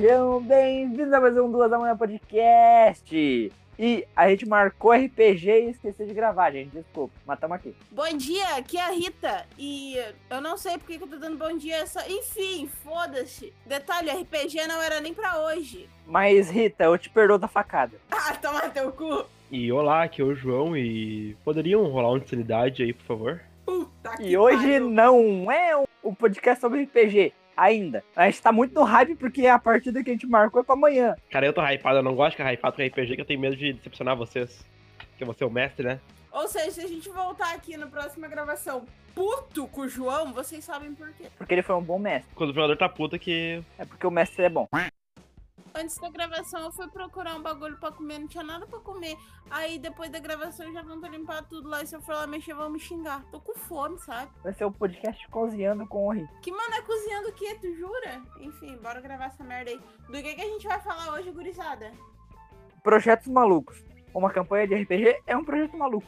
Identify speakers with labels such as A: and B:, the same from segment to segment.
A: Sejam bem-vindos a mais um Duas da Manhã Podcast. E a gente marcou RPG e esqueceu de gravar, gente. Desculpa, mas tamo aqui.
B: Bom dia, aqui é a Rita. E eu não sei porque que eu tô dando bom dia. Só... Enfim, foda-se. Detalhe, RPG não era nem pra hoje.
A: Mas, Rita, eu te perdoo da facada.
B: Ah, toma teu cu.
C: E olá, aqui é o João e poderiam rolar uma insanidade aí, por favor?
B: Puta que
A: E hoje
B: pariu.
A: não é um podcast sobre RPG ainda. A gente tá muito no hype porque a partida que a gente marcou é pra amanhã.
C: Cara, eu tô hypado, eu não gosto de ficar hypado com RPG, que eu tenho medo de decepcionar vocês. Porque você é o mestre, né?
B: Ou seja, se a gente voltar aqui na próxima gravação puto com o João, vocês sabem por quê.
A: Porque ele foi um bom mestre.
C: Quando o jogador tá puta que.
A: É porque o mestre é bom.
B: Antes da gravação eu fui procurar um bagulho pra comer, não tinha nada pra comer. Aí depois da gravação já vão limpar tudo lá. E se eu for lá mexer, vão me xingar. Tô com fome, sabe?
A: Vai ser o podcast cozinhando com o Rita.
B: Que mano é cozinhando o quê? Tu jura? Enfim, bora gravar essa merda aí. Do que, que a gente vai falar hoje, gurizada?
A: Projetos malucos. Uma campanha de RPG é um projeto maluco.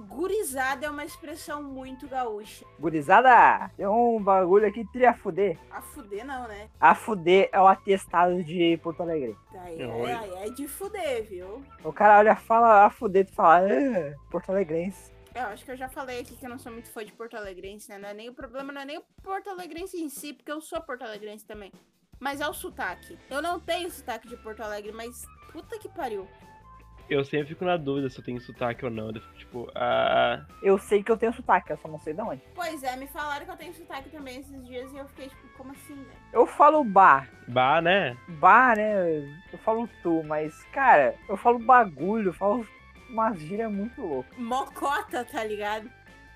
B: Gurizada é uma expressão muito gaúcha.
A: Gurizada, tem um bagulho aqui tria fuder.
B: A fuder não, né?
A: A fuder é o atestado de Porto Alegre.
B: Aí
C: Oi.
B: é, aí é de fuder, viu?
A: O cara olha, fala a fuder e fala, "Ah, Porto Alegrense.
B: Eu acho que eu já falei aqui que eu não sou muito fã de Porto Alegrense, né? Não é nem o problema, não é nem o Porto Alegrense em si, porque eu sou Porto Alegrense também. Mas é o sotaque. Eu não tenho sotaque de Porto Alegre, mas puta que pariu.
C: Eu sempre fico na dúvida se eu tenho sotaque ou não. Eu fico tipo, ah.
A: Eu sei que eu tenho sotaque, eu só não sei de onde.
B: Pois é, me falaram que eu tenho sotaque também esses dias e eu fiquei tipo, como assim, velho?
A: Eu falo bar.
C: Bah, né?
A: Bar, né? Eu falo tu, mas, cara, eu falo bagulho, eu falo umas gírias muito loucas.
B: Mocota, tá ligado?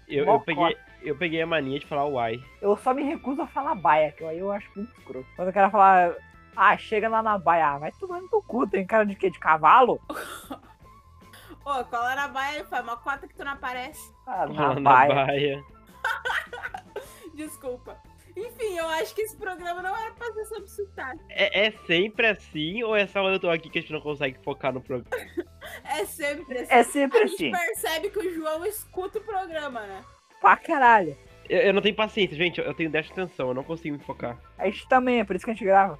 C: Eu, eu, peguei, eu peguei a mania de falar uai.
A: Eu só me recuso a falar baia, que aí eu acho muito escroto. Quando o cara fala, ah, chega lá na baia, ah, vai tomando no cu, tem cara de quê? De cavalo?
B: Ô, qual era a baia? Foi mocota que tu não aparece.
A: Ah, na
C: na
A: baia.
C: baia.
B: Desculpa. Enfim, eu acho que esse programa não era pra ser sobre sotaque.
C: É, é sempre assim ou é só quando eu tô aqui que a gente não consegue focar no programa?
B: É sempre assim.
A: É sempre
B: a gente
A: assim,
B: percebe que o João escuta o programa, né?
A: pra caralho.
C: Eu, eu não tenho paciência, gente. Eu tenho déficit de atenção, eu não consigo me focar.
A: A gente também, é por isso que a gente grava.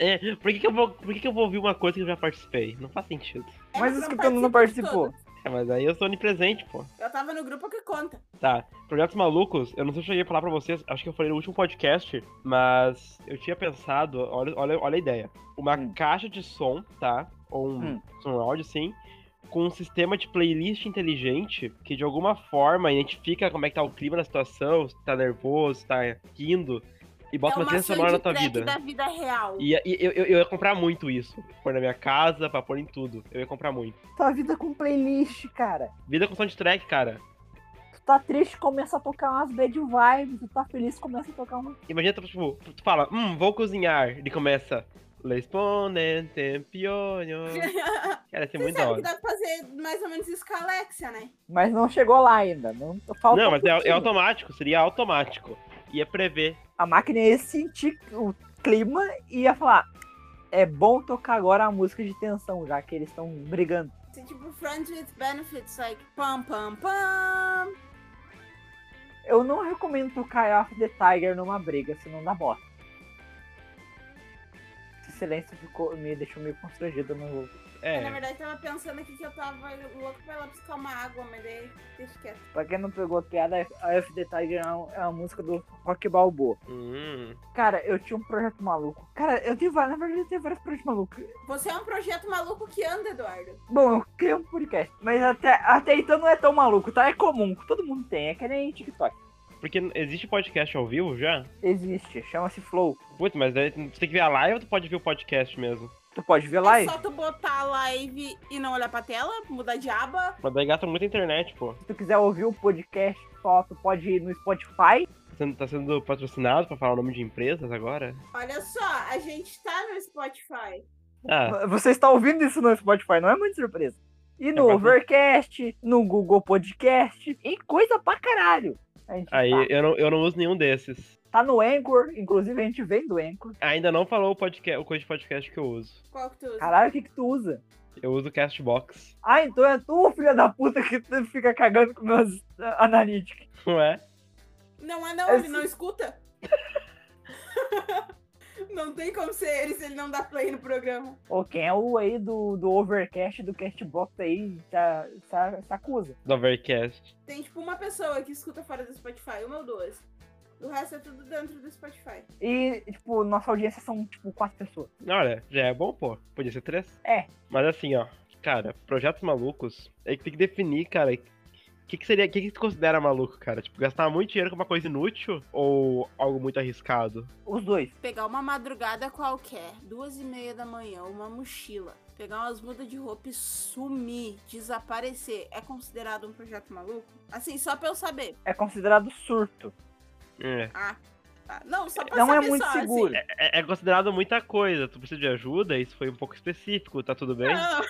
C: É, por que, que, eu, vou, por que, que eu vou ouvir uma coisa que eu já participei? Não faz sentido.
B: É,
A: Mas isso que todo mundo participou.
C: É, mas aí eu sou onipresente, pô.
B: Eu tava no grupo que conta.
C: Tá, projetos malucos, eu não sei se eu cheguei a falar pra vocês, acho que eu falei no último podcast, mas eu tinha pensado, olha, olha, olha a ideia. Uma
A: Hum.
C: caixa de som, tá? Ou um
A: Hum.
C: som áudio, sim, com um sistema de playlist inteligente que de alguma forma identifica como é que tá o clima da situação, se tá nervoso, se tá rindo, e bota
B: é
C: uma trilha sonora na tua vida.
B: da vida real.
C: E, e eu, eu, eu ia comprar muito isso. Pôr na minha casa, pra pôr em tudo. Eu ia comprar muito.
A: Tua vida com playlist, cara.
C: Vida com soundtrack, cara.
A: Tu tá triste, começa a tocar umas bad vibes. Tu tá feliz, começa a tocar uma.
C: Imagina, tu, tipo, tu fala, hum, vou cozinhar. Ele começa. Responde, pionho. Cara, ser
B: Você
C: muito da hora.
B: dá pra fazer mais ou menos isso com a Alexia, né?
A: Mas não chegou lá ainda. Não, falta
C: Não,
A: um
C: mas é, é automático, seria automático. Ia prever.
A: A máquina ia sentir o clima e ia falar: é bom tocar agora a música de tensão, já que eles estão brigando.
B: Assim, tipo, Friends with Benefits, like, pam, pam, pam.
A: Eu não recomendo tocar Eye of the Tiger numa briga, senão dá bosta. Silêncio ficou, me deixou meio constrangido no.
B: Eu, na
C: É,
B: verdade, tava pensando aqui que eu tava louco pra ir lá buscar uma água, mas daí deixa quieto.
A: Pra quem não pegou a piada, of the Tiger é uma, é uma música do Rock Balboa.
C: hum,
A: Cara, eu tinha um projeto maluco. Cara, eu tenho vários, na verdade, eu tenho vários projetos malucos.
B: Você é um projeto maluco que anda, Eduardo.
A: Bom, eu criei um podcast, mas até, até então não é tão maluco, tá? É comum, todo mundo tem, é que nem TikTok.
C: Porque existe podcast ao vivo já?
A: Existe, chama-se Flow.
C: Putz, mas daí você tem que ver a live ou tu pode ver o podcast mesmo?
A: Tu pode ver
B: É
A: live.
B: só tu botar a live e não olhar pra tela, mudar de aba.
C: Mas daí gasta muita internet, pô.
A: Se tu quiser ouvir o podcast só, tu pode ir no Spotify.
C: Tá sendo, tá sendo patrocinado pra falar o nome de empresas agora?
B: Olha só, a gente tá no Spotify.
C: Ah,
A: Você está ouvindo isso no Spotify, não é muito surpresa. E no
C: bastante.
A: Overcast, no Google Podcast, e coisa pra caralho.
C: Aí
A: tá.
C: eu não, eu não uso nenhum desses.
A: Tá no Anchor, inclusive a gente vem do Anchor.
C: Ainda não falou o, podcast, o coisa de podcast que eu uso.
B: Qual que tu usa?
A: Caralho, o que que tu usa?
C: Eu uso o Castbox.
A: Ah, então é tu, filha da puta, que tu fica cagando com meus ah, analytics.
C: Não é?
B: Não é não,
A: É
B: ele não escuta. Não tem como ser ele se ele não dá play no programa.
A: Ou quem é o aí do, do Overcast, do Castbox aí, tá, tá, se acusa.
C: Do Overcast.
B: Tem tipo uma pessoa que escuta fora do Spotify, uma ou duas. O resto é tudo dentro do Spotify.
A: E, tipo, nossa audiência são, tipo, quatro pessoas.
C: Olha, já é bom, pô. Podia ser três.
A: É.
C: Mas assim, ó. Cara, projetos malucos, aí que tem que definir, cara. O que, que seria. O que, que tu considera maluco, cara? Tipo, gastar muito dinheiro com uma coisa inútil ou algo muito arriscado?
A: Os dois.
B: Pegar uma madrugada qualquer, duas e meia da manhã, uma mochila, pegar umas mudas de roupa e sumir, desaparecer, é considerado um projeto maluco? Assim, só pra eu saber.
A: É considerado surto.
C: É.
B: Ah, tá. Não, só pra
A: Não é
B: saber
A: muito
B: só,
A: seguro.
B: Assim.
C: É, é considerado muita coisa. Tu precisa de ajuda, isso foi um pouco específico, tá tudo bem?
B: Não,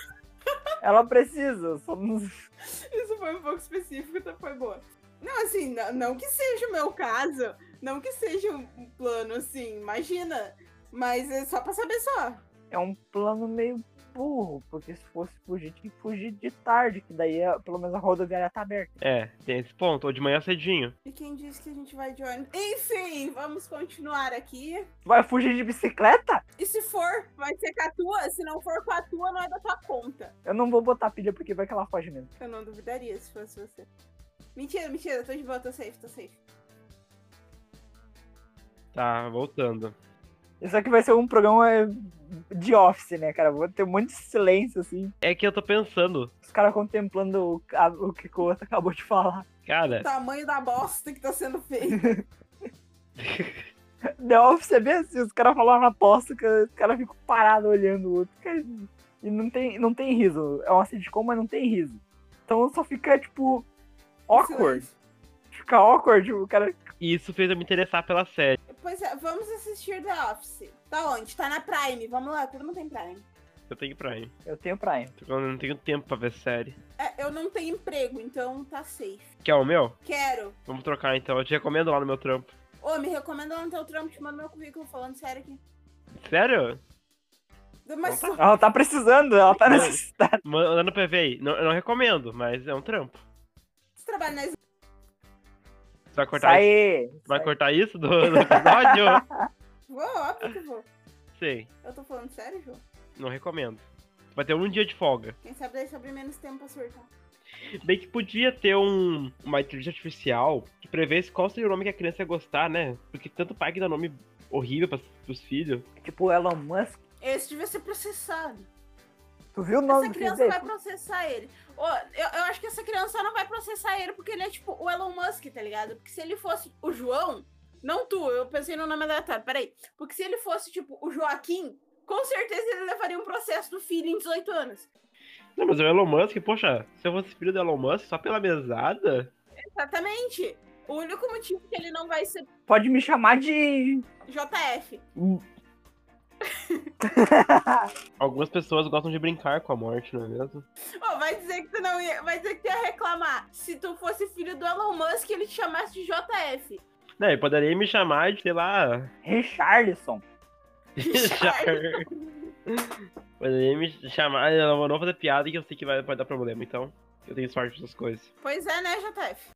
A: Ela precisa. Só
B: isso foi um pouco específico, então foi boa. Não, assim, não, não que seja o meu caso, não que seja um um plano assim, imagina. Mas é só pra saber só.
A: É um plano meio burro, porque se fosse fugir, tinha que fugir de tarde, que daí pelo menos a rodoviária tá aberta.
C: É, tem esse ponto. Ou de manhã cedinho.
B: E quem disse que a gente vai de ônibus? Enfim, vamos continuar aqui.
A: Vai fugir de bicicleta?
B: E se for, vai ser com a tua. Se não for com a tua, não é da tua conta.
A: Eu não vou botar pilha porque vai que ela foge mesmo.
B: Eu não duvidaria se fosse você. Mentira, mentira, tô de boa, tô safe, tô safe.
C: Tá, voltando.
A: Isso aqui vai ser um programa é, de office, né, cara? Vou ter um monte de silêncio, assim.
C: É que eu tô pensando,
A: Os caras contemplando o, a- o que o outro acabou de falar.
C: cara,
B: O tamanho da bosta que tá sendo feita.
A: The Office é bem assim, os caras falam uma aposta que os caras ficam parados olhando o outro. cara, E não tem, não tem riso. É uma sitcom, mas não tem riso. Então só fica, tipo, awkward. Fica awkward, o cara.
C: isso fez eu me interessar pela série.
B: Pois é, vamos assistir The Office. Tá onde? Tá na Prime. Vamos lá, todo mundo tem Prime.
C: Eu tenho Prime.
A: Eu tenho Prime.
C: Eu não tenho tempo pra ver série.
B: É, eu não tenho emprego, então tá safe.
C: Quer o meu?
B: Quero.
C: Vamos trocar então. Eu te recomendo lá no meu trampo.
B: Ô, me recomenda lá no teu trampo, te mando meu currículo falando sério aqui.
C: Sério?
B: Mas
C: Então
A: Ela tá precisando, ela tá necessitada.
C: Manda no PV aí. Não, eu não recomendo, mas é um trampo.
B: você trabalha nas...
C: Tu vai cortar isso?
A: Sai!
C: Tu vai cortar isso do, do episódio?
B: Vou, óbvio que vou.
C: Sei.
B: Eu tô falando sério, João?
C: Não recomendo. Vai ter um dia de folga.
B: Quem sabe daí sobre menos tempo pra surtar.
C: Bem que podia ter um, uma inteligência artificial que prevesse qual seria o nome que a criança ia gostar, né? Porque tanto pai que dá nome horrível pros filhos.
A: Tipo, Elon Musk.
B: Esse devia ser processado.
A: Tu viu o nome
B: Essa criança
A: dele?
B: vai processar ele. Eu, eu acho que essa criança só não vai processar ele porque ele é tipo o Elon Musk, tá ligado? Porque se ele fosse o João, não tu, eu pensei no nome aleatório, peraí. Porque se ele fosse tipo o Joaquim, com certeza ele levaria um processo do filho em 18 anos.
C: Não, mas o Elon Musk, poxa, se eu fosse filho do Elon Musk, só pela mesada.
B: Exatamente. O único motivo que ele não vai ser
A: Pode me chamar de.
B: JF.
C: Algumas pessoas gostam de brincar com a morte, não é mesmo?
B: Ô, vai dizer que tu não ia. Vai dizer que ia reclamar. Se tu fosse filho do Elon Musk, ele te chamasse de JF.
C: Não, ele poderia me chamar de, sei lá.
A: Richarlison.
C: Char- poderia me chamar. Eu não vou fazer piada que eu sei que vai, vai dar problema, então. Eu tenho sorte dessas coisas.
B: Pois é, né, JF?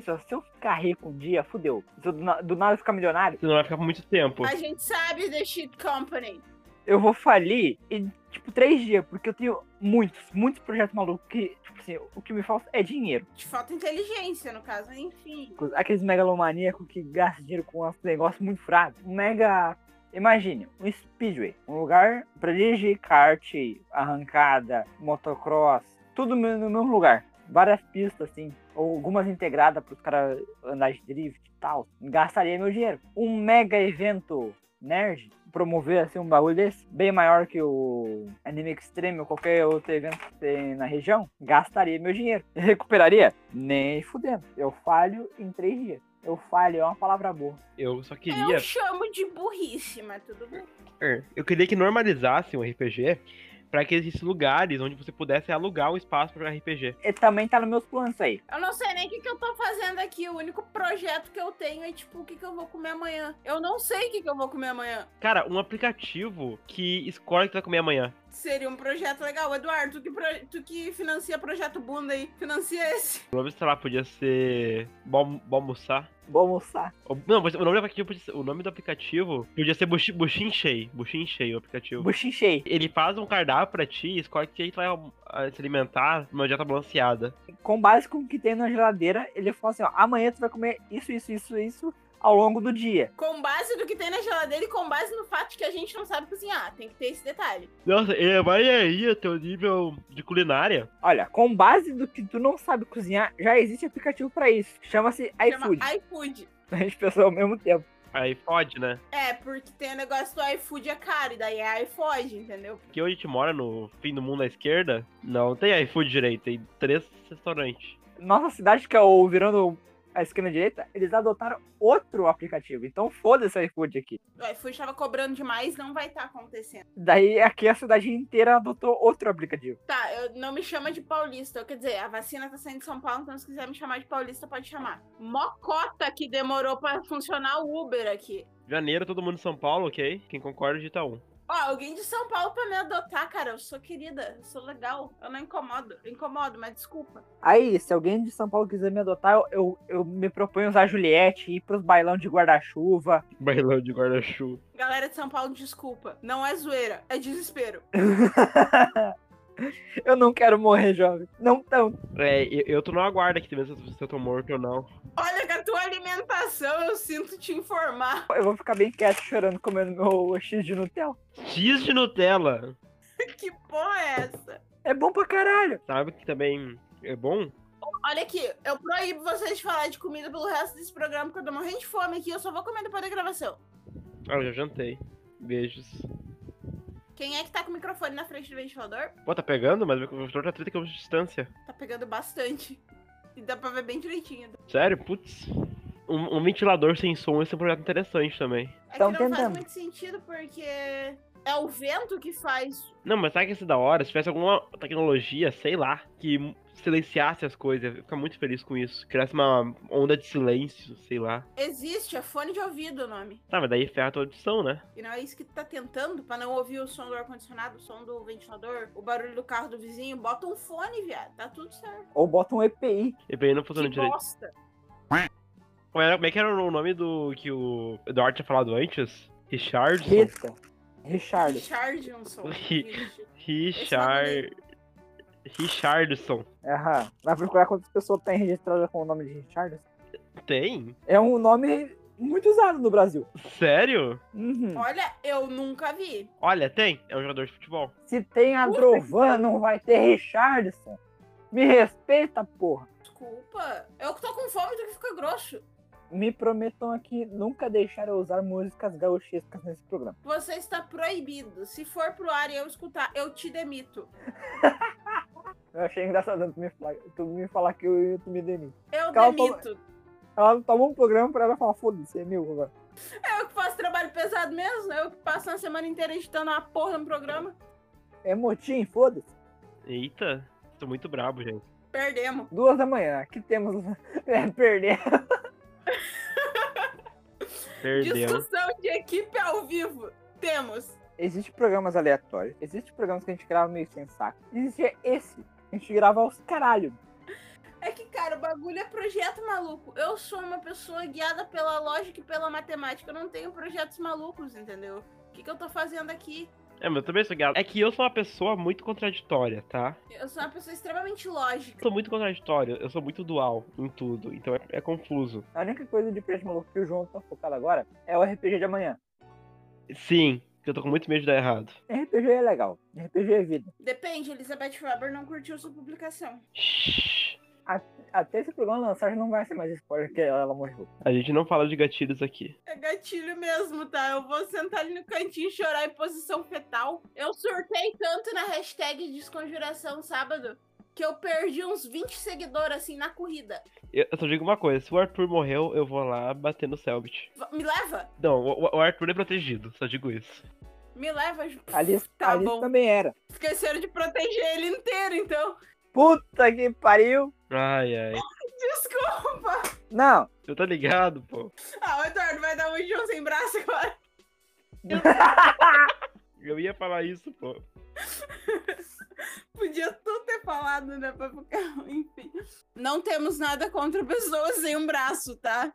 A: Se eu ficar rico um dia, fudeu. Se eu do, na- do nada ficar milionário,
C: Você não vai ficar por muito tempo.
B: A gente sabe The Shit Company.
A: eu vou falir em, tipo, três dias, porque eu tenho muitos, muitos projetos malucos que, tipo assim, o que me falta é dinheiro.
B: Te falta inteligência, no caso, enfim.
A: Aqueles megalomaníacos que gastam dinheiro com um negócio muito fraco. Um mega. Imagine, um speedway. Um lugar pra dirigir kart, arrancada, motocross, tudo no mesmo lugar. Várias pistas, assim, ou algumas integradas pros caras andar de drift e tal. Gastaria meu dinheiro. Um mega evento nerd, promover assim um bagulho desse, bem maior que o Anime Extreme ou qualquer outro evento que tem na região, gastaria meu dinheiro. Recuperaria? Nem fudendo. Eu falho em três dias. Eu falho, é uma palavra boa.
C: Eu só queria.
B: Eu chamo de burrice, mas tudo bem.
C: É, Eu queria que normalizasse um RPG pra que existissem lugares onde você pudesse alugar um espaço pra jogar RPG.
A: E também tá nos meus planos aí.
B: Eu não sei nem o que, que eu tô fazendo aqui. O único projeto que eu tenho é, tipo, o que, que eu vou comer amanhã. Eu não sei o que, que eu vou comer amanhã.
C: Cara, um aplicativo que escolhe o que vai comer amanhã.
B: Seria um projeto legal. Eduardo, tu que, pro- tu que financia projeto bunda aí, financia esse.
C: O nome, sei lá, podia ser. Bom, almoçar.
A: Vou almoçar.
C: Não, mas o nome do aplicativo podia ser, o nome do aplicativo podia ser Bushi- Bushinchei. Bushinchei, o aplicativo.
A: Buchinchei.
C: Ele faz um cardápio pra ti e escolhe que aí tu vai se alimentar numa dieta balanceada.
A: Com base com o que tem na geladeira, ele fala assim, ó, amanhã tu vai comer isso, isso, isso, isso ao longo do dia.
B: Com base do que tem na geladeira e com base no fato de que a gente não sabe cozinhar. Tem que ter esse detalhe.
C: Nossa, é, vai aí o teu nível de culinária.
A: Olha, com base do que tu não sabe cozinhar, já existe aplicativo pra isso. Chama-se
B: Chama
A: iFood.
B: iFood.
A: A gente pensou ao mesmo tempo.
C: Aí fode, né?
B: É, porque tem o negócio do iFood é caro, e daí é iFood, entendeu?
C: Aqui onde a gente mora, no fim do mundo à esquerda, não tem iFood direito, tem três restaurantes.
A: Nossa cidade, que é o virando a esquina direita, eles adotaram outro aplicativo. Então foda-se o iFood aqui.
B: O iFood tava cobrando demais, não vai estar acontecendo.
A: Daí aqui a cidade inteira adotou outro aplicativo.
B: Tá, eu, não me chama de paulista. Quer dizer, a vacina tá saindo de São Paulo, então se quiser me chamar de paulista, pode chamar. Mocota que demorou pra funcionar o Uber aqui.
C: Janeiro, todo mundo em São Paulo, ok? Quem concorda, digita um.
B: Ó, alguém de São Paulo pra me adotar, cara. Eu sou querida, eu sou legal. Eu não incomodo. Eu incomodo, mas desculpa.
A: Aí, se alguém de São Paulo quiser me adotar, eu, eu, eu me proponho usar a Juliette, ir pros bailão de guarda-chuva.
C: Bailão de guarda-chuva.
B: Galera de São Paulo, desculpa. Não é zoeira, é desespero.
A: eu não quero morrer, jovem. Não tão.
C: É, eu, eu tô no aguardo aqui também se eu tô morto ou não.
B: Olha, com a tua alimentação, eu sinto te informar.
A: Eu vou ficar bem quieto chorando comendo meu X de Nutella.
C: X de Nutella.
B: que porra é essa?
A: É bom pra caralho.
C: Sabe que também é bom?
B: Olha aqui, eu proíbo vocês de falar de comida pelo resto desse programa, porque eu tô morrendo de fome aqui, eu só vou comer depois da gravação.
C: Ah, eu já jantei. Beijos.
B: Quem é que tá com o microfone na frente do ventilador?
C: Pô, tá pegando? Mas o microfone tá 30 km de distância.
B: Tá pegando bastante. E dá pra ver bem direitinho.
C: Sério? Putz. Um, um ventilador sem som, esse é um projeto interessante também.
B: É
A: Tão
B: que não faz
A: tentando.
B: muito sentido, porque é o vento que faz.
C: Não, mas sabe que isso é da hora? Se tivesse alguma tecnologia, sei lá, que silenciasse as coisas, eu ia ficar muito feliz com isso. Criasse uma onda de silêncio, sei lá.
B: Existe, é fone de ouvido o nome.
C: Tá, mas daí ferra a tua audição, né?
B: E não é isso que tu tá tentando, pra não ouvir o som do ar-condicionado, o som do ventilador, o barulho do carro do vizinho. Bota um fone, viado. Tá tudo certo.
A: Ou bota um EPI.
C: E bem não funciona
B: Que
C: direito.
B: bosta.
C: Como era- como é que era o nome do que o Eduardo tinha falado antes? Richardson?
A: Rita. Richard.
B: Richardson.
C: Richard... Richardson.
A: Aham. Vai procurar quantas pessoas tem registrada com o nome de Richard.
C: Tem?
A: É um nome muito usado no Brasil.
C: Sério?
A: Uhum.
B: Olha, eu nunca vi.
C: Olha, tem. É um jogador de futebol.
A: Se tem a Drovan, não vai ter Richardson. Me respeita, porra.
B: Desculpa. Eu que tô com fome, tu que fica grosso.
A: Me prometam aqui nunca deixar eu usar músicas gauchescas nesse programa.
B: Você está proibido. Se for pro ar e eu escutar, eu te demito.
A: Eu achei engraçado tu me falar, tu me, falar que eu, tu me demite.
B: Eu demito.
A: Ela tomou um programa pra ela falar, foda-se, é meu agora.
B: É eu que faço trabalho pesado mesmo. É eu que passo uma semana inteira editando uma porra no programa.
A: É motim, foda-se.
C: Eita. Tô muito brabo, gente.
B: Perdemos.
A: Duas da manhã, aqui temos. É, perder.
C: Perdemos.
B: Discussão de equipe ao vivo. Temos.
A: Existem programas aleatórios, existem programas que a gente grava meio sem saco. Existe esse, a gente grava aos caralho.
B: É que, cara, o bagulho é projeto maluco. Eu sou uma pessoa guiada pela lógica e pela matemática. Eu não tenho projetos malucos, entendeu? O que, que eu tô fazendo aqui?
C: É, mas eu também sou guiado. É que eu sou uma pessoa muito contraditória, tá?
B: Eu sou uma pessoa extremamente lógica.
C: Eu sou muito contraditório, eu sou muito dual em tudo, então é, é confuso.
A: A única coisa de preço maluco que o João tá focado agora é o RPG de amanhã.
C: Sim, eu tô com muito medo de dar errado.
A: RPG é legal, RPG é vida.
B: Depende, Elizabeth Faber não curtiu sua publicação.
C: Shhh.
A: Até esse programa lançar já não vai ser mais spoiler que ela morreu.
C: A gente não fala de gatilhos aqui.
B: É gatilho mesmo, tá? Eu vou sentar ali no cantinho e chorar em posição fetal. Eu surtei tanto na hashtag Desconjuração sábado que eu perdi uns 20 seguidores assim na corrida.
C: Eu só digo uma coisa, se o Arthur morreu, eu vou lá bater no Selbit.
B: Me leva?
C: Não, o, o Arthur é protegido, só digo isso.
B: Me leva. Ju-
A: Alice,
B: Tá
A: Alice
B: bom.
A: também era.
B: Esqueceram de proteger ele inteiro, então.
A: Puta que pariu!
C: Ai, ai.
B: Desculpa.
A: Não,
C: Eu tô ligado, pô.
B: Ah, o Eduardo vai dar um João sem braço agora.
C: Eu ia falar isso, pô.
B: Podia tu ter falado, né? Pra ficar... Enfim. Não temos nada contra pessoas sem um braço, tá?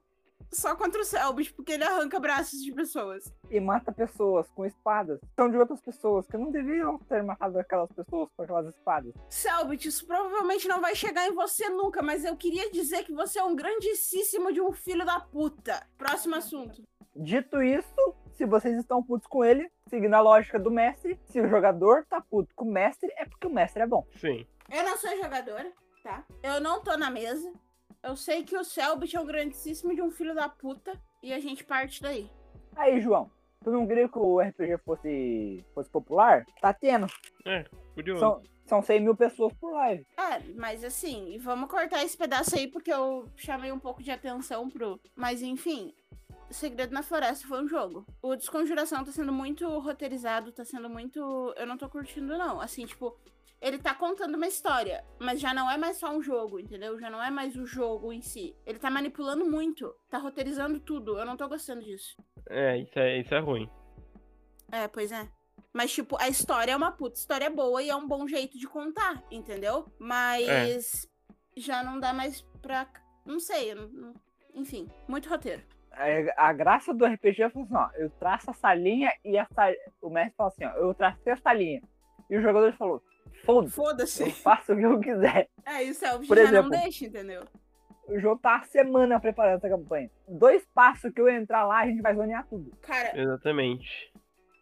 B: Só contra o Selbit, porque ele arranca braços de pessoas.
A: E mata pessoas com espadas. São de outras pessoas que não deviam ter matado aquelas pessoas com aquelas espadas.
B: Selbit, isso provavelmente não vai chegar em você nunca, mas eu queria dizer que você é um grandíssimo de um filho da puta. Próximo assunto.
A: Dito isso, se vocês estão putos com ele, seguindo a lógica do mestre, se o jogador tá puto com o mestre, é porque o mestre é bom.
C: Sim.
B: Eu não sou jogadora, tá? Eu não tô na mesa. Eu sei que o Selbit é um grandíssimo de um filho da puta e a gente parte daí.
A: Aí, João, tu não queria que o RPG fosse, fosse popular? Tá tendo.
C: Curioso.
A: São, são 100 mil pessoas por live.
B: É, mas assim, vamos cortar esse pedaço aí porque eu chamei um pouco de atenção pro. Mas enfim, Segredo na Floresta foi um jogo. O Desconjuração tá sendo muito roteirizado, tá sendo muito. Eu não tô curtindo, não. Assim, tipo, ele tá contando uma história, mas já não é mais só um jogo, entendeu? Já não é mais o jogo em si. Ele tá manipulando muito, tá roteirizando tudo. Eu não tô gostando disso.
C: É, isso é, isso é ruim.
B: É, pois é. Mas, tipo, a história é uma puta história boa e é um bom jeito de contar, entendeu? Mas já não dá mais pra. Não sei. não- Enfim, muito roteiro.
A: A, a graça do RPG é assim, ó, eu traço essa linha e essa. O mestre fala assim, ó, eu tracei essa linha. E o jogador falou, foda-se, eu
B: Foda-se.
A: faço o que eu quiser.
B: É, isso é o
A: Por
B: já
A: exemplo.
B: não deixa, entendeu?
A: O jogo tá há semana preparando essa campanha. Dois passos que eu entrar lá, a gente vai zonear tudo.
B: Cara,
C: Exatamente.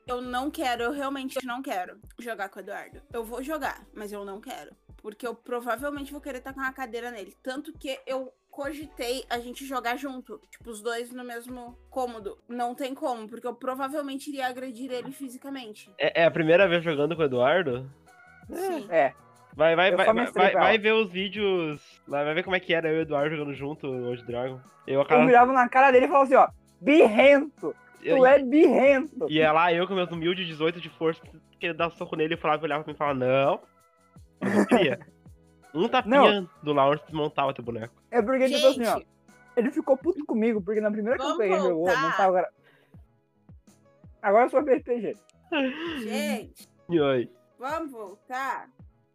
B: eu não quero, eu realmente não quero jogar com o Eduardo. Eu vou jogar, mas eu não quero. Porque eu provavelmente vou querer estar com uma cadeira nele. Tanto que eu cogitei a gente jogar junto. Tipo, os dois no mesmo cômodo. Não tem como, porque eu provavelmente iria agredir ele fisicamente.
C: É, é a primeira vez jogando com o Eduardo?
B: Sim.
A: É,
C: Vai, vai,
A: Eu
C: vai, vai, vai, ver os vídeos. Vai ver como é que era eu e o Eduardo jogando junto hoje Dragon. Eu,
A: eu
C: aquela,
A: virava na cara dele e falava assim, ó, birrento,
C: eu,
A: tu é birrento.
C: E é lá eu com meus humildes 18 de força, queria dar soco nele e falava, olhava pra mim e falava, não. Eu não queria. Um tapinha do Lawrence desmontava teu boneco.
A: É porque, tipo assim, ó, ele ficou puto comigo, porque na primeira
B: Vamos
A: campanha que ele jogou,
B: voltar.
A: não tava... Agora eu sou RPG.
B: gente,
C: E aí?
B: Vamos voltar.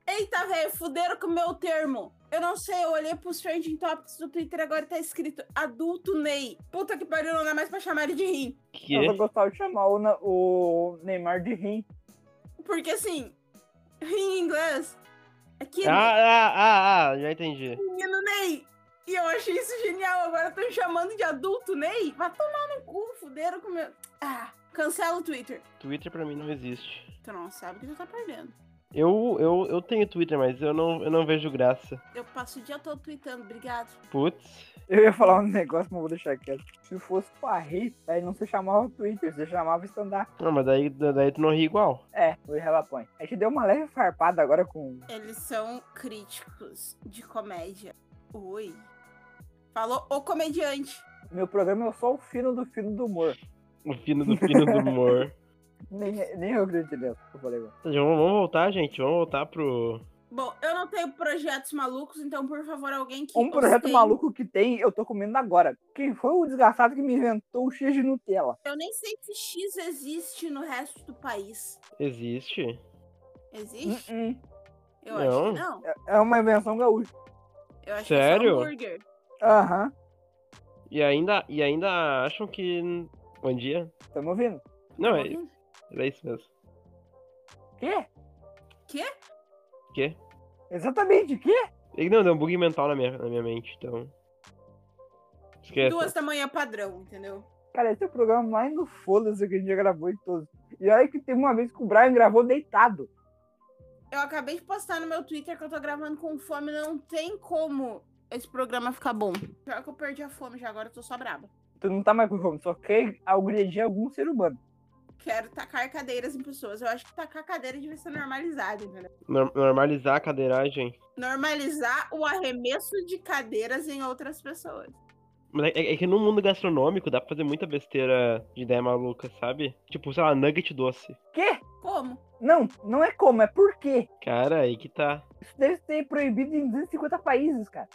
B: Eita, velho, fuderam com o meu termo. Eu não sei, eu olhei pros trending topics do Twitter agora tá escrito adulto Ney. Puta que pariu, não dá mais pra chamar ele de rim.
C: Que?
A: Eu gostava de chamar o, o Neymar de rim.
B: Porque assim, rim em inglês é que
C: Ah, ah, ah, ah, já entendi.
B: menino Ney. E eu achei isso genial. Agora estão chamando de adulto Ney. Vai tomar no cu, fuderam com o meu. Ah, cancela o Twitter.
C: Twitter pra mim não existe.
B: Tu não sabe que tu tá perdendo.
C: Eu, eu, eu tenho Twitter, mas eu não, eu não vejo graça.
B: Eu passo o dia todo tweetando, obrigado.
C: Putz.
A: Eu ia falar um negócio, mas vou deixar quieto. Se fosse pra rir, aí não se chamava Twitter, você chamava stand-up.
C: Não, mas daí, daí tu não ri igual.
A: É, o Relapõe. A gente deu uma leve farpada agora com.
B: Eles são críticos de comédia. Oi. Falou o comediante.
A: Meu programa é só o fino do fino do humor.
C: O fino do fino do humor.
A: Nem, nem eu acredito nisso que eu falei agora.
C: Vamos, vamos voltar, gente. Vamos voltar pro.
B: Bom, eu não tenho projetos malucos, então, por favor, alguém que.
A: Um projeto
B: ostenhe-
A: maluco que tem, eu tô comendo agora. Quem foi o desgraçado que me inventou o X de Nutella?
B: Eu nem sei se X existe no resto do país.
C: Existe?
B: Existe?
A: Uh-uh.
B: Eu
C: Não.
B: acho que não.
A: É- É uma invenção gaúcha.
B: Eu acho
C: Sério?
B: que é só.
A: Aham,
C: E ainda, e ainda acham que. Bom dia?
A: tamo ouvindo.
C: Não,
B: Tá
C: é,
B: ouvindo?
C: É isso mesmo.
A: Quê?
B: Quê?
C: Quê?
A: Exatamente, quê?
C: E Não, deu um bug mental na minha, na minha mente, então. Esquece.
B: Duas da manhã padrão, entendeu?
A: Cara, esse é o programa mais no foda-se que a gente já gravou de todos. E olha que teve uma vez que o Brian gravou deitado.
B: Eu acabei de postar no meu Twitter que eu tô gravando com fome. Não tem como esse programa ficar bom. Já que eu perdi a fome, já agora eu tô só braba.
A: Tu não tá mais com fome, só quer agredir algum ser humano.
B: Quero tacar cadeiras em pessoas. Eu acho que tacar cadeira devia ser normalizado, entendeu?
C: Nor- Normalizar a cadeiragem.
B: Normalizar o arremesso de cadeiras em outras pessoas.
C: Mas é, é que no mundo gastronômico dá pra fazer muita besteira de ideia maluca, sabe? Tipo, sei lá, nugget doce.
A: Quê?
B: Como?
A: Não, não é como, é por quê.
C: Cara, aí que tá.
A: Isso deve ser proibido em 250 países, cara.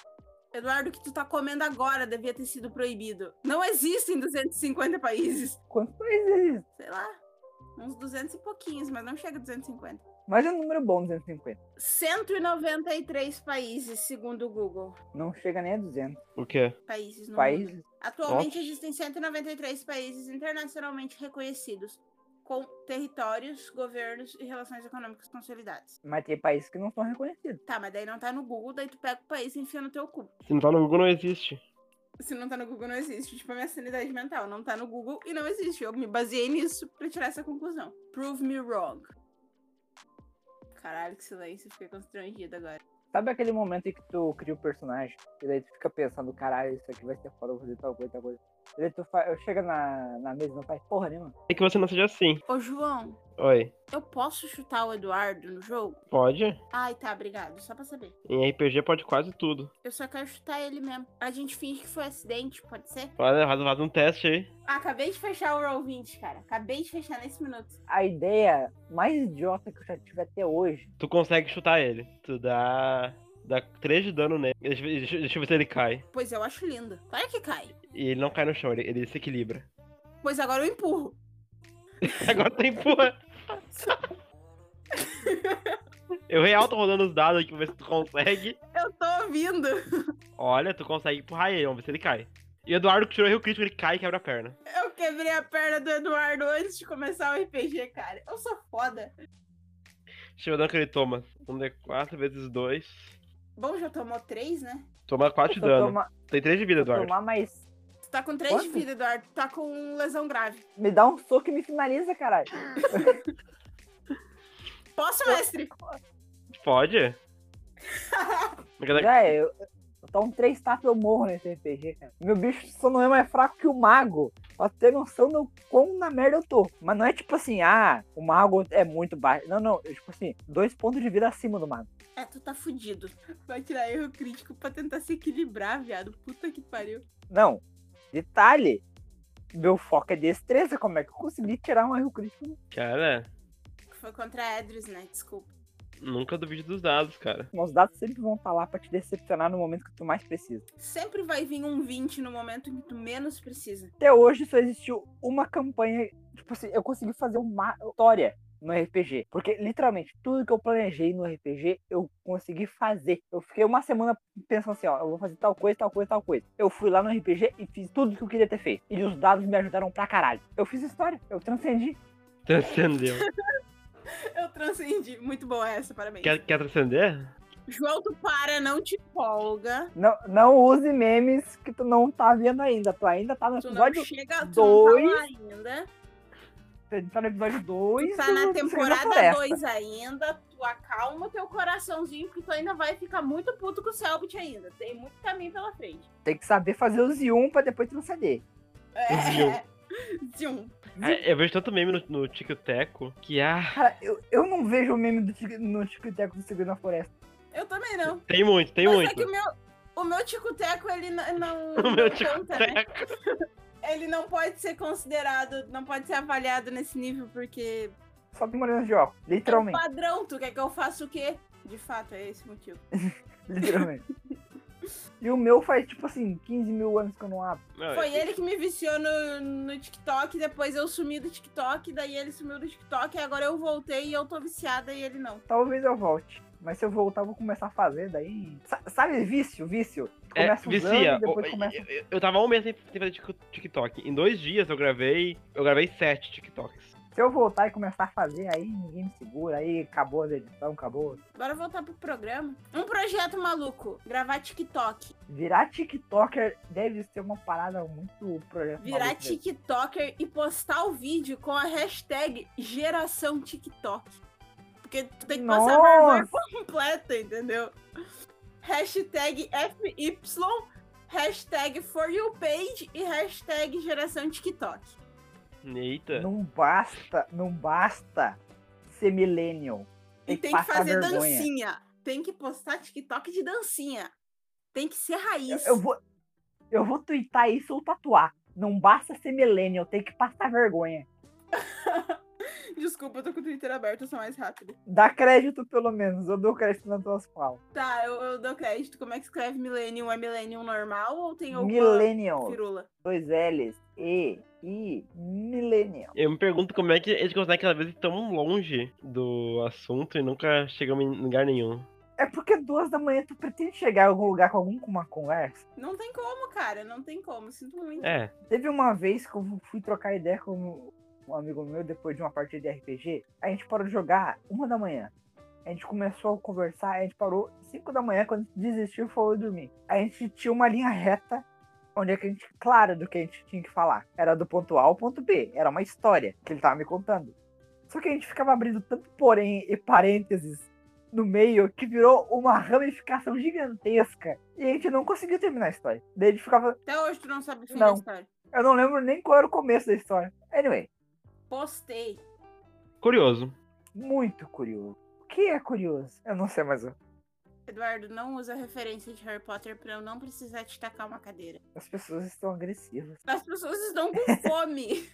B: Eduardo, o que tu tá comendo agora devia ter sido proibido. Não existe em 250 países.
A: Quantos países existem?
B: Sei lá. Uns 200 e pouquinhos, mas não chega a 250.
A: Mas é um número bom, 250.
B: 193 países, segundo o Google.
A: Não chega nem a 200.
C: O quê?
B: Países no mundo.
A: Países.
B: Atualmente existem 193 países internacionalmente reconhecidos, com territórios, governos e relações econômicas consolidadas.
A: Mas tem países que não são reconhecidos.
B: Tá, mas daí não tá no Google, daí tu pega o país e enfia no teu cu.
C: Se não tá no Google, não existe.
B: Se não tá no Google, não existe. Tipo, a minha sanidade mental não tá no Google e não existe. Eu me baseei nisso pra tirar essa conclusão. Prove me wrong. Caralho, que silêncio. Fiquei constrangida agora.
A: Sabe aquele momento em que tu cria o personagem? E daí tu fica pensando, caralho, isso aqui vai ser foda, eu vou fazer tal coisa, tal coisa. E daí tu fa... eu chego na, na mesa e não faz porra nenhuma.
C: É que você não seja assim.
B: Ô, João,
C: Oi.
B: eu posso chutar o Eduardo no jogo?
C: Pode?
B: Ai, tá, obrigado. Só pra saber.
C: Em RPG pode quase tudo.
B: Eu só quero chutar ele mesmo. A gente finge que foi acidente, pode ser?
C: Faz, faz, faz um teste aí.
B: Ah, acabei de fechar o Roll 20, cara. Acabei de fechar nesse minuto.
A: A ideia mais idiota que eu já tive até hoje.
C: Tu consegue chutar ele. Tu dá. Dá 3 de dano nele. Deixa, eu ver- deixa, deixa eu ver se ele cai.
B: Pois eu acho lindo. Claro que cai.
C: E ele não cai no chão, ele, ele se equilibra.
B: Pois agora eu empurro.
C: Agora tem porra. Eu real tô rolando os dados aqui pra ver se tu consegue.
B: Eu tô ouvindo.
C: Olha, tu consegue empurrar ele, vamos ver se ele cai. E o Eduardo que tirou o Rio Crítico, ele cai e quebra a perna.
B: Eu quebrei a perna do Eduardo antes de começar o RPG, cara. Eu sou foda.
C: Deixa eu ver o dano que ele toma. Um D4 vezes 2.
B: Bom, já tomou três, né?
C: Toma 4 de dano.
A: toma-
C: Tem 3 de vida, Eduardo.
A: tomar mais.
B: Tu tá com três de
A: Quanto?
B: vida, Eduardo. Tu tá com lesão grave.
A: Me dá um soco e me finaliza, caralho.
B: Posso, mestre?
C: Pode?
A: Já é, eu, eu tomo três tapas e eu morro nesse RPG, cara. Meu bicho só não é mais fraco que o mago. Pra ter noção do quão na merda eu tô. Mas não é tipo assim, ah, o mago é muito baixo. Não, não. Eu, tipo assim, dois pontos de vida acima do mago.
B: É, tu tá fudido. Vai tirar erro crítico pra tentar se equilibrar, viado. Puta que pariu.
A: Não. Detalhe. Meu foco é destreza. Como é que eu consegui tirar um erro crítico?
C: Cara,
B: Foi contra a Edris, né? Desculpa.
C: nunca duvide dos dados, cara.
A: Os dados sempre vão estar lá pra te decepcionar no momento que tu mais precisa.
B: Sempre vai vir um 20 no momento em que tu menos precisa.
A: Até hoje só existiu uma campanha. Tipo assim, eu consegui fazer uma história no RPG. Porque, literalmente, tudo que eu planejei no RPG, eu consegui fazer. Eu fiquei uma semana pensando assim, ó, eu vou fazer tal coisa, tal coisa, tal coisa. Eu fui lá no RPG e fiz tudo que eu queria ter feito. E os dados me ajudaram pra caralho. Eu fiz história, eu transcendi.
C: Transcendeu.
B: Eu transcendi. Muito boa essa, parabéns.
C: Quer, quer transcender?
B: João, tu para, não te folga.
A: Não, não use memes que tu não tá vendo ainda. Tu ainda tá no
B: Tu não
A: episódio.
B: chega, tu
A: dois.
B: não tá lá ainda.
A: Tu tá no episódio 2.
B: Tu tá na temporada 2 ainda. Tu acalma teu coraçãozinho, porque tu ainda vai ficar muito puto com o Selbit ainda. Tem muito caminho pela frente.
A: Tem que saber fazer o Z1 pra depois transcender.
B: É. Zium.
C: É, eu vejo tanto meme no, no Tico-Teco que, ah,
A: Cara, eu, eu não vejo o meme do, no Tico-Teco do Segredo na Floresta.
B: Eu também não.
C: tem muito, tem
B: Mas
C: muito.
B: é que o meu, o meu tico-teco, ele n- não,
C: O
B: não
C: meu
B: conta, né? Ele não pode ser considerado, não pode ser avaliado nesse nível, porque
A: Só tem morenas de óculos.
B: é um
A: Literalmente.
B: padrão. Tu quer que eu faça o quê? De fato, é esse o motivo.
A: Literalmente. e o meu faz, tipo assim, 15 mil anos que eu não abro.
C: Não,
B: Foi ele que me viciou no, no TikTok, depois eu sumi do TikTok, daí ele sumiu do TikTok, e agora eu voltei e eu tô viciada e ele não.
A: Talvez eu volte. Mas se eu voltar, eu vou começar a fazer, daí. Sa- Sabe vício? Vício?
C: É,
A: começa usando
C: vicia.
A: e depois
C: Eu-
A: começa.
C: eu, eu tava um mês sem, fazer Tik- TikTok. Em dois dias eu gravei. Eu gravei sete TikToks.
A: Se eu voltar e começar a fazer, aí ninguém me segura, aí acabou a edição, acabou.
B: Bora voltar pro programa. Um projeto maluco, gravar TikTok.
A: Virar TikToker deve ser uma parada muito projeto.
B: Virar
A: maluco mesmo.
B: TikToker e postar o vídeo com a hashtag geração TikTok. Porque tu tem que passar a vergonha completa, entendeu? Hashtag FY, hashtag For You Page e hashtag geração TikTok.
C: Eita.
A: Não basta, não basta ser millennial.
B: E tem que
A: passar
B: fazer
A: vergonha.
B: dancinha. Tem que postar TikTok de dancinha. Tem que ser raiz.
A: Eu, eu vou, eu vou twittar isso ou tatuar. Não basta ser millennial, tem que passar vergonha.
B: Desculpa, eu tô com o Twitter aberto, eu sou mais rápido.
A: Dá crédito pelo menos, eu dou crédito nas tuas falas.
B: Tá, eu, eu dou crédito. Como é que escreve Millennium? É Millennium normal ou tem alguma
A: Millennial,
B: firula?
A: dois L's, E, I, Millennial. Daniel.
C: Eu me pergunto como é que eles conseguem aquela vez tão longe do assunto e nunca chegam em lugar nenhum.
A: É porque duas da manhã tu pretende chegar em algum lugar com algum com uma conversa.
B: Não tem como, cara. Não tem como. Sinto muito.
C: É,
A: Teve uma vez que eu fui trocar ideia com um amigo meu depois de uma partida de RPG. A gente parou de jogar uma da manhã. A gente começou a conversar, a gente parou 5 da manhã, quando desistiu e foi dormir. A gente tinha uma linha reta, onde é que a gente, clara do que a gente tinha que falar. Era do ponto A ao ponto B. Era uma história que ele tava me contando. Só que a gente ficava abrindo tanto porém e parênteses no meio que virou uma ramificação gigantesca. E a gente não conseguiu terminar a história. Daí a gente ficava.
B: Até hoje tu não sabe o fim
A: Não.
B: da história.
A: Eu não lembro nem qual era o começo da história. Anyway,
B: Postei.
C: curioso.
A: muito curioso. O que é curioso? Eu não sei mais. o-
B: Eduardo, não usa referência de Harry Potter pra eu não precisar te tacar uma cadeira.
A: As pessoas estão agressivas.
B: As pessoas estão com fome.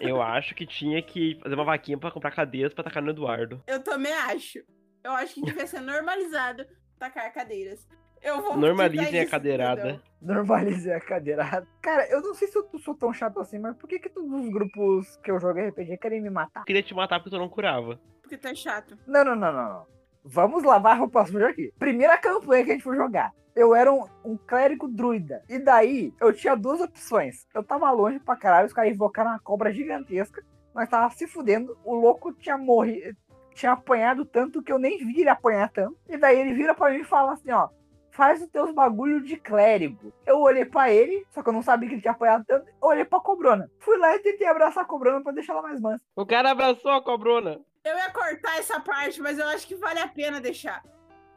C: Eu acho que tinha que fazer uma vaquinha pra comprar cadeiras pra tacar no Eduardo.
B: Eu também acho. Eu acho que devia ser normalizado tacar cadeiras. Eu vou
C: Normalizem a cadeirada.
B: entendeu?
A: Normalizei a cadeirada. Cara, eu não sei se eu sou tão chato assim, mas por que, que todos os grupos que eu jogo RPG querem me matar?
C: Eu queria te matar porque tu não curava.
B: Porque tu é chato.
A: Não, não, não, não, não. Vamos lavar a roupa suja aqui. Primeira campanha que a gente foi jogar. Eu era um, um clérigo druida. E daí, eu tinha duas opções. Eu tava longe pra caralho, os caras invocaram uma cobra gigantesca. Nós tava se fudendo. O louco tinha morrido. Tinha apanhado tanto que eu nem vi ele apanhar tanto. E daí ele vira pra mim e fala assim, ó. Faz os teus bagulho de clérigo. Eu olhei pra ele, só que eu não sabia que ele tinha apanhado tanto. Eu olhei pra cobrona. Fui lá e tentei abraçar a cobrona pra deixar ela mais mansa.
C: O cara abraçou a cobrona.
B: Eu ia cortar essa parte, mas eu acho que vale a pena deixar.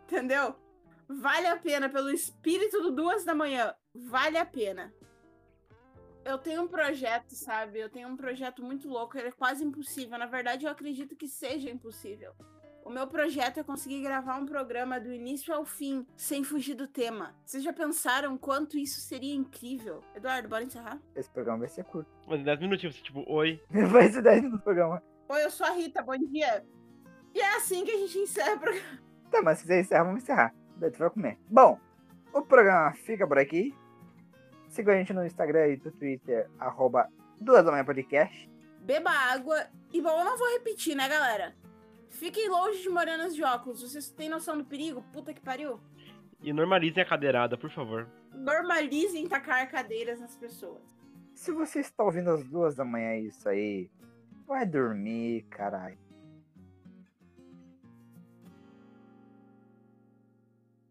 B: Entendeu? Vale a pena pelo espírito do duas da manhã. Vale a pena. Eu tenho um projeto, sabe? Eu tenho um projeto muito louco, ele é quase impossível. Na verdade, eu acredito que seja impossível. O meu projeto é conseguir gravar um programa do início ao fim, sem fugir do tema. Vocês já pensaram quanto isso seria incrível? Eduardo, bora encerrar?
A: Esse programa vai ser curto.
C: Mas em 10 minutinhos, você, tipo, oi.
A: Vai ser 10 minutos do programa.
B: Oi, eu sou a Rita, bom dia. E é assim que a gente encerra o programa.
A: Tá, mas se quiser encerrar, vamos encerrar. Daí tu vai comer. Bom, o programa fica por aqui. Siga a gente no Instagram e no Twitter, arroba Duas da Manhã Podcast.
B: beba água. E bom, eu não vou repetir, né, galera? Fiquem longe de morenas de óculos. Vocês têm noção do perigo? Puta que pariu.
C: E normalizem a cadeirada, por favor.
B: Normalizem tacar cadeiras nas pessoas.
A: Se você está ouvindo às duas da manhã isso aí, vai dormir, caralho.